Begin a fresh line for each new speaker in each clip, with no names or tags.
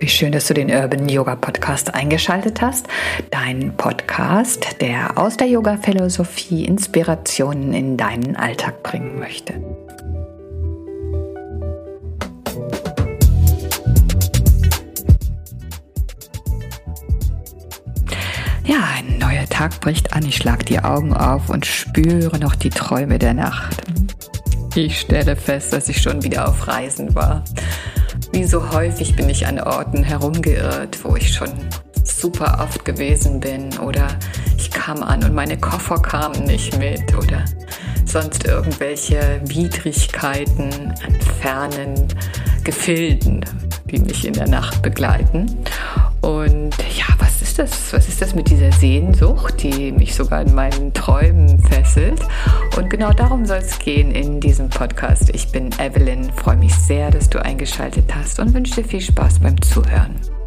wie schön, dass du den Urban Yoga Podcast eingeschaltet hast. Dein Podcast, der aus der Yoga-Philosophie Inspirationen in deinen Alltag bringen möchte. Ja, ein neuer Tag bricht an. Ich schlag die Augen auf und spüre noch die Träume der Nacht. Ich stelle fest, dass ich schon wieder auf Reisen war. Wie so häufig bin ich an Orten herumgeirrt, wo ich schon super oft gewesen bin oder ich kam an und meine Koffer kamen nicht mit oder sonst irgendwelche Widrigkeiten an fernen Gefilden, die mich in der Nacht begleiten. Das? Was ist das mit dieser Sehnsucht, die mich sogar in meinen Träumen fesselt? Und genau darum soll es gehen in diesem Podcast. Ich bin Evelyn, freue mich sehr, dass du eingeschaltet hast und wünsche dir viel Spaß beim Zuhören.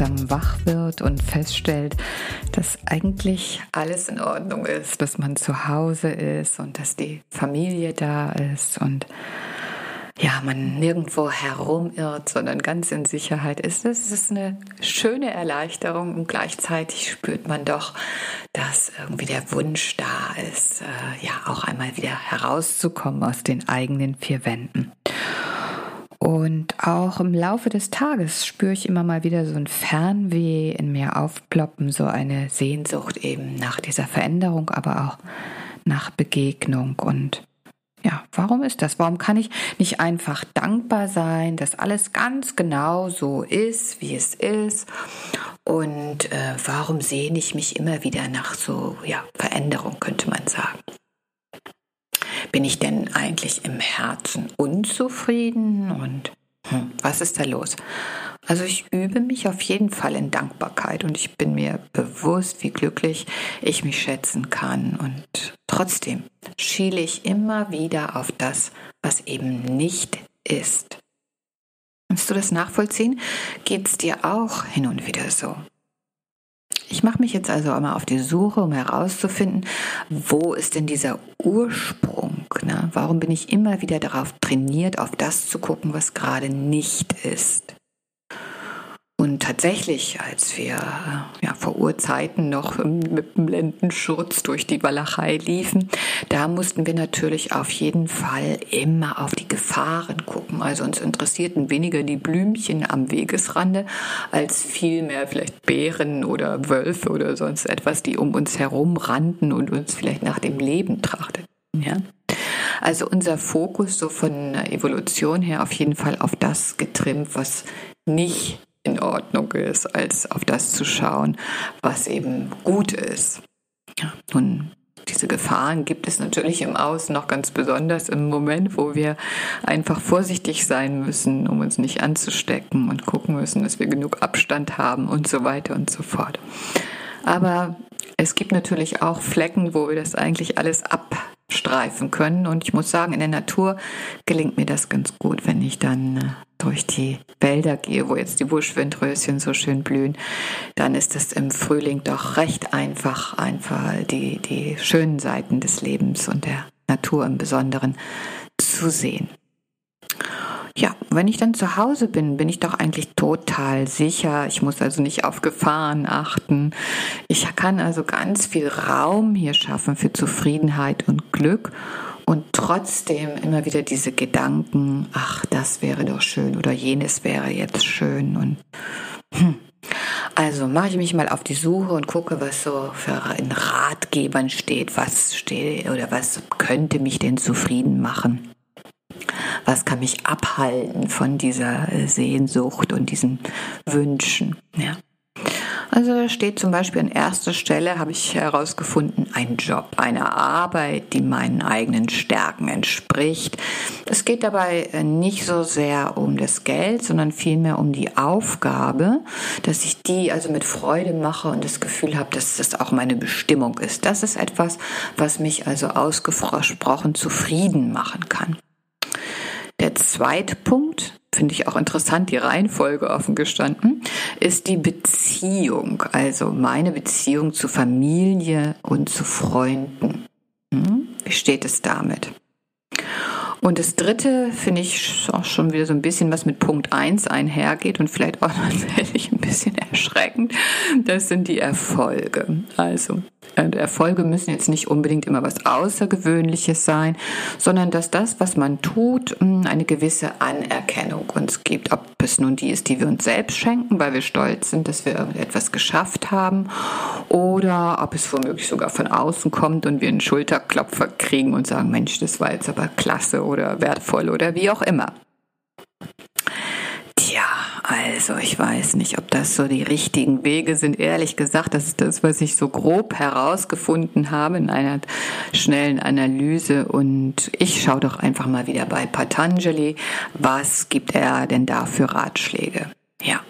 Langsam wach wird und feststellt, dass eigentlich alles in Ordnung ist, dass man zu Hause ist und dass die Familie da ist und ja, man nirgendwo herumirrt, sondern ganz in Sicherheit ist. Es ist eine schöne Erleichterung und gleichzeitig spürt man doch, dass irgendwie der Wunsch da ist, äh, ja, auch einmal wieder herauszukommen aus den eigenen vier Wänden. Und auch im Laufe des Tages spüre ich immer mal wieder so ein Fernweh in mir aufploppen, so eine Sehnsucht eben nach dieser Veränderung, aber auch nach Begegnung. Und ja, warum ist das? Warum kann ich nicht einfach dankbar sein, dass alles ganz genau so ist, wie es ist? Und äh, warum sehne ich mich immer wieder nach so ja, Veränderung, könnte? Bin ich denn eigentlich im Herzen unzufrieden und hm, was ist da los? Also ich übe mich auf jeden Fall in Dankbarkeit und ich bin mir bewusst, wie glücklich ich mich schätzen kann. Und trotzdem schiele ich immer wieder auf das, was eben nicht ist. Kannst du das nachvollziehen? Geht es dir auch hin und wieder so? Ich mache mich jetzt also einmal auf die Suche, um herauszufinden, wo ist denn dieser Ursprung? Ne? Warum bin ich immer wieder darauf trainiert, auf das zu gucken, was gerade nicht ist? Und tatsächlich, als wir ja, vor Urzeiten noch mit dem Blendenschutz durch die Walachei liefen, da mussten wir natürlich auf jeden Fall immer auf die Gefahren gucken. Also uns interessierten weniger die Blümchen am Wegesrande, als vielmehr vielleicht Bären oder Wölfe oder sonst etwas, die um uns herum rannten und uns vielleicht nach dem Leben trachteten. Ja? Also unser Fokus so von Evolution her auf jeden Fall auf das getrimmt, was nicht in Ordnung ist, als auf das zu schauen, was eben gut ist. Nun, diese Gefahren gibt es natürlich im Außen noch ganz besonders im Moment, wo wir einfach vorsichtig sein müssen, um uns nicht anzustecken und gucken müssen, dass wir genug Abstand haben und so weiter und so fort. Aber es gibt natürlich auch Flecken, wo wir das eigentlich alles abstreifen können. Und ich muss sagen, in der Natur gelingt mir das ganz gut, wenn ich dann äh, durch die Wälder gehe, wo jetzt die Buschwindröschen so schön blühen, dann ist es im Frühling doch recht einfach, einfach die, die schönen Seiten des Lebens und der Natur im Besonderen zu sehen. Ja, wenn ich dann zu Hause bin, bin ich doch eigentlich total sicher. Ich muss also nicht auf Gefahren achten. Ich kann also ganz viel Raum hier schaffen für Zufriedenheit und Glück und trotzdem immer wieder diese Gedanken, ach, das wäre doch schön oder jenes wäre jetzt schön und hm. Also mache ich mich mal auf die Suche und gucke, was so in Ratgebern steht, was steht oder was könnte mich denn zufrieden machen was kann mich abhalten von dieser Sehnsucht und diesen Wünschen. Ja. Also steht zum Beispiel an erster Stelle, habe ich herausgefunden, ein Job, eine Arbeit, die meinen eigenen Stärken entspricht. Es geht dabei nicht so sehr um das Geld, sondern vielmehr um die Aufgabe, dass ich die also mit Freude mache und das Gefühl habe, dass das auch meine Bestimmung ist. Das ist etwas, was mich also ausgesprochen zufrieden machen kann. Der zweite Punkt, finde ich auch interessant, die Reihenfolge offen gestanden, ist die Beziehung, also meine Beziehung zu Familie und zu Freunden. Hm? Wie steht es damit? Und das dritte finde ich auch schon wieder so ein bisschen was mit Punkt 1 einhergeht und vielleicht auch tatsächlich ein bisschen erschreckend. Das sind die Erfolge. Also Erfolge müssen jetzt nicht unbedingt immer was Außergewöhnliches sein, sondern dass das, was man tut, hm, eine gewisse Anerkennung uns gibt. Ob es nun die ist, die wir uns selbst schenken, weil wir stolz sind, dass wir etwas geschafft haben, oder ob es womöglich sogar von außen kommt und wir einen Schulterklopfer kriegen und sagen, Mensch, das war jetzt aber klasse oder wertvoll oder wie auch immer. Tja, also ich weiß nicht, ob das so die richtigen Wege sind. Ehrlich gesagt, das ist das, was ich so grob herausgefunden habe in einer schnellen Analyse. Und ich schaue doch einfach mal wieder bei Patanjali, was gibt er denn da für Ratschläge? Ja.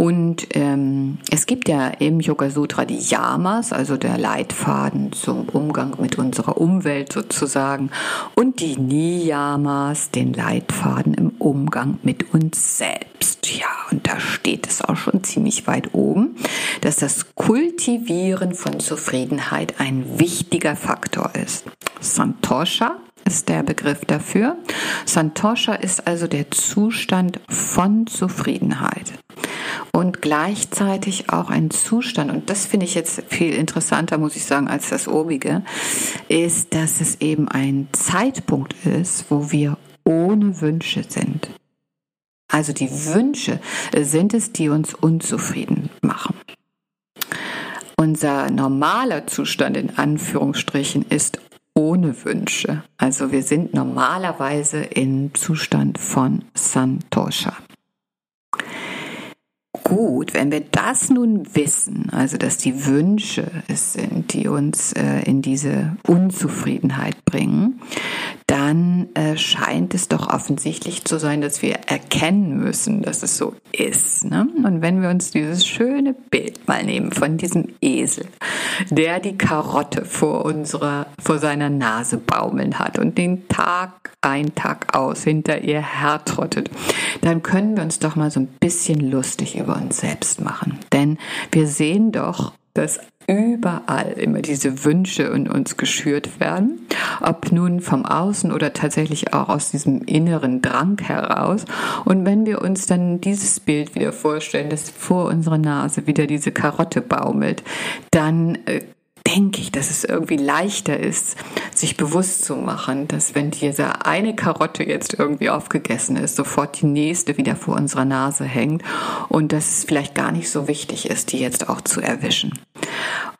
Und ähm, es gibt ja im Yoga Sutra die Yamas, also der Leitfaden zum Umgang mit unserer Umwelt sozusagen, und die Niyamas, den Leitfaden im Umgang mit uns selbst. Ja, und da steht es auch schon ziemlich weit oben, dass das Kultivieren von Zufriedenheit ein wichtiger Faktor ist. Santosha ist der Begriff dafür. Santosha ist also der Zustand von Zufriedenheit und gleichzeitig auch ein Zustand, und das finde ich jetzt viel interessanter, muss ich sagen, als das obige, ist, dass es eben ein Zeitpunkt ist, wo wir ohne Wünsche sind. Also die Wünsche sind es, die uns unzufrieden machen. Unser normaler Zustand in Anführungsstrichen ist ohne Wünsche. Also wir sind normalerweise im Zustand von Santosha. Gut, wenn wir das nun wissen, also dass die Wünsche es sind, die uns äh, in diese Unzufriedenheit bringen, dann äh, scheint es doch offensichtlich zu sein, dass wir erkennen müssen, dass es so ist. Ne? Und wenn wir uns dieses schöne Bild mal nehmen von diesem Esel, der die Karotte vor unserer, vor seiner Nase baumeln hat und den Tag ein, Tag aus hinter ihr hertrottet, dann können wir uns doch mal so ein bisschen lustig über uns selbst machen. Denn wir sehen doch, dass überall immer diese Wünsche in uns geschürt werden, ob nun vom Außen oder tatsächlich auch aus diesem inneren Drang heraus. Und wenn wir uns dann dieses Bild wieder vorstellen, dass vor unserer Nase wieder diese Karotte baumelt, dann äh, denke ich, dass es irgendwie leichter ist, sich bewusst zu machen, dass wenn diese eine Karotte jetzt irgendwie aufgegessen ist, sofort die nächste wieder vor unserer Nase hängt und dass es vielleicht gar nicht so wichtig ist, die jetzt auch zu erwischen.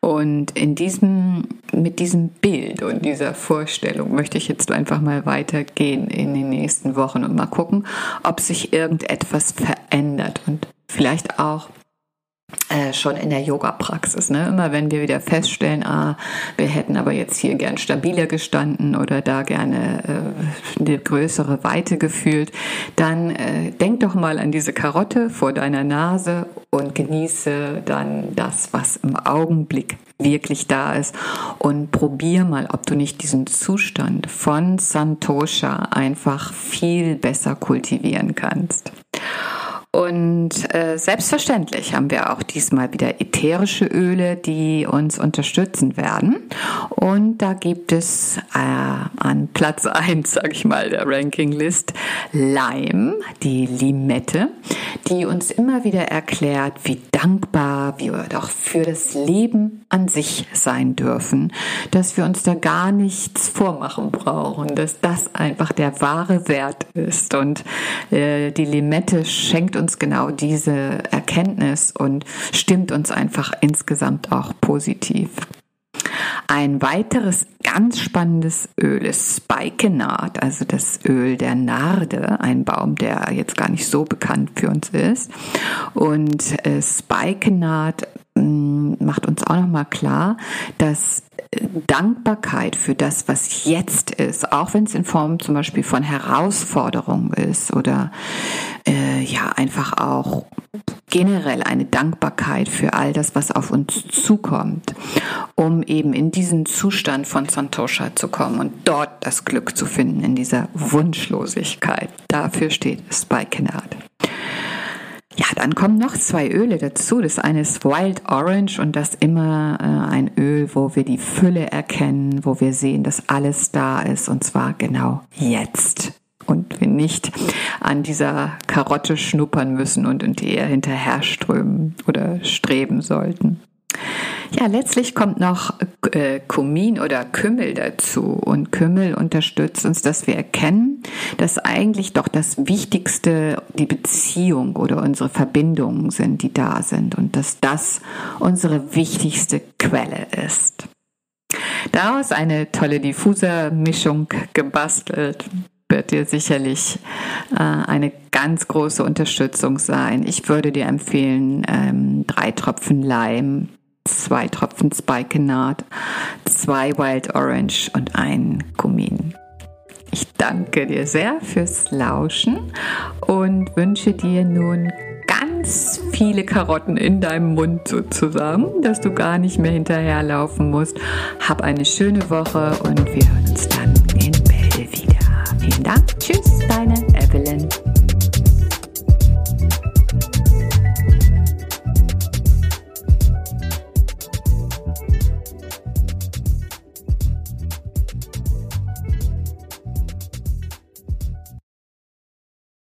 Und in diesem, mit diesem Bild und dieser Vorstellung möchte ich jetzt einfach mal weitergehen in den nächsten Wochen und mal gucken, ob sich irgendetwas verändert. Und vielleicht auch äh, schon in der Yoga-Praxis. Ne? Immer wenn wir wieder feststellen, ah, wir hätten aber jetzt hier gern stabiler gestanden oder da gerne äh, eine größere Weite gefühlt, dann äh, denk doch mal an diese Karotte vor deiner Nase und genieße dann das, was im Augenblick wirklich da ist und probier mal, ob du nicht diesen Zustand von Santosha einfach viel besser kultivieren kannst. Und äh, selbstverständlich haben wir auch diesmal wieder ätherische Öle, die uns unterstützen werden. Und da gibt es äh, an Platz 1, sage ich mal, der Rankinglist Lime, die Limette, die uns immer wieder erklärt, wie dankbar wir doch für das Leben an sich sein dürfen, dass wir uns da gar nichts vormachen brauchen, dass das einfach der wahre Wert ist. Und äh, die Limette schenkt uns genau diese Erkenntnis und stimmt uns einfach insgesamt auch positiv. Ein weiteres ganz spannendes Öl ist Spikenard, also das Öl der Narde, ein Baum, der jetzt gar nicht so bekannt für uns ist. Und äh, Spikenard mm, macht uns auch nochmal klar, dass Dankbarkeit für das, was jetzt ist, auch wenn es in Form zum Beispiel von Herausforderungen ist oder äh, ja einfach auch generell eine Dankbarkeit für all das, was auf uns zukommt, um eben in diesen Zustand von Santosha zu kommen und dort das Glück zu finden, in dieser Wunschlosigkeit. Dafür steht Spikenard. Ja, dann kommen noch zwei Öle dazu. Das eine ist Wild Orange und das immer äh, ein Öl, wo wir die Fülle erkennen, wo wir sehen, dass alles da ist und zwar genau jetzt und wir nicht an dieser Karotte schnuppern müssen und in eher hinterher strömen oder streben sollten. Ja, letztlich kommt noch äh, Kumin oder Kümmel dazu. Und Kümmel unterstützt uns, dass wir erkennen, dass eigentlich doch das Wichtigste die Beziehung oder unsere Verbindungen sind, die da sind. Und dass das unsere wichtigste Quelle ist. Daraus eine tolle Diffuser-Mischung gebastelt wird dir sicherlich äh, eine ganz große Unterstützung sein. Ich würde dir empfehlen, ähm, drei Tropfen Lime, zwei Tropfen Spikenard, zwei Wild Orange und ein Kumin. Ich danke dir sehr fürs Lauschen und wünsche dir nun ganz viele Karotten in deinem Mund sozusagen, dass du gar nicht mehr hinterherlaufen musst. Hab eine schöne Woche und wir hören uns dann in Bälde wieder. Vielen Dank. Tschüss, deine Evelyn.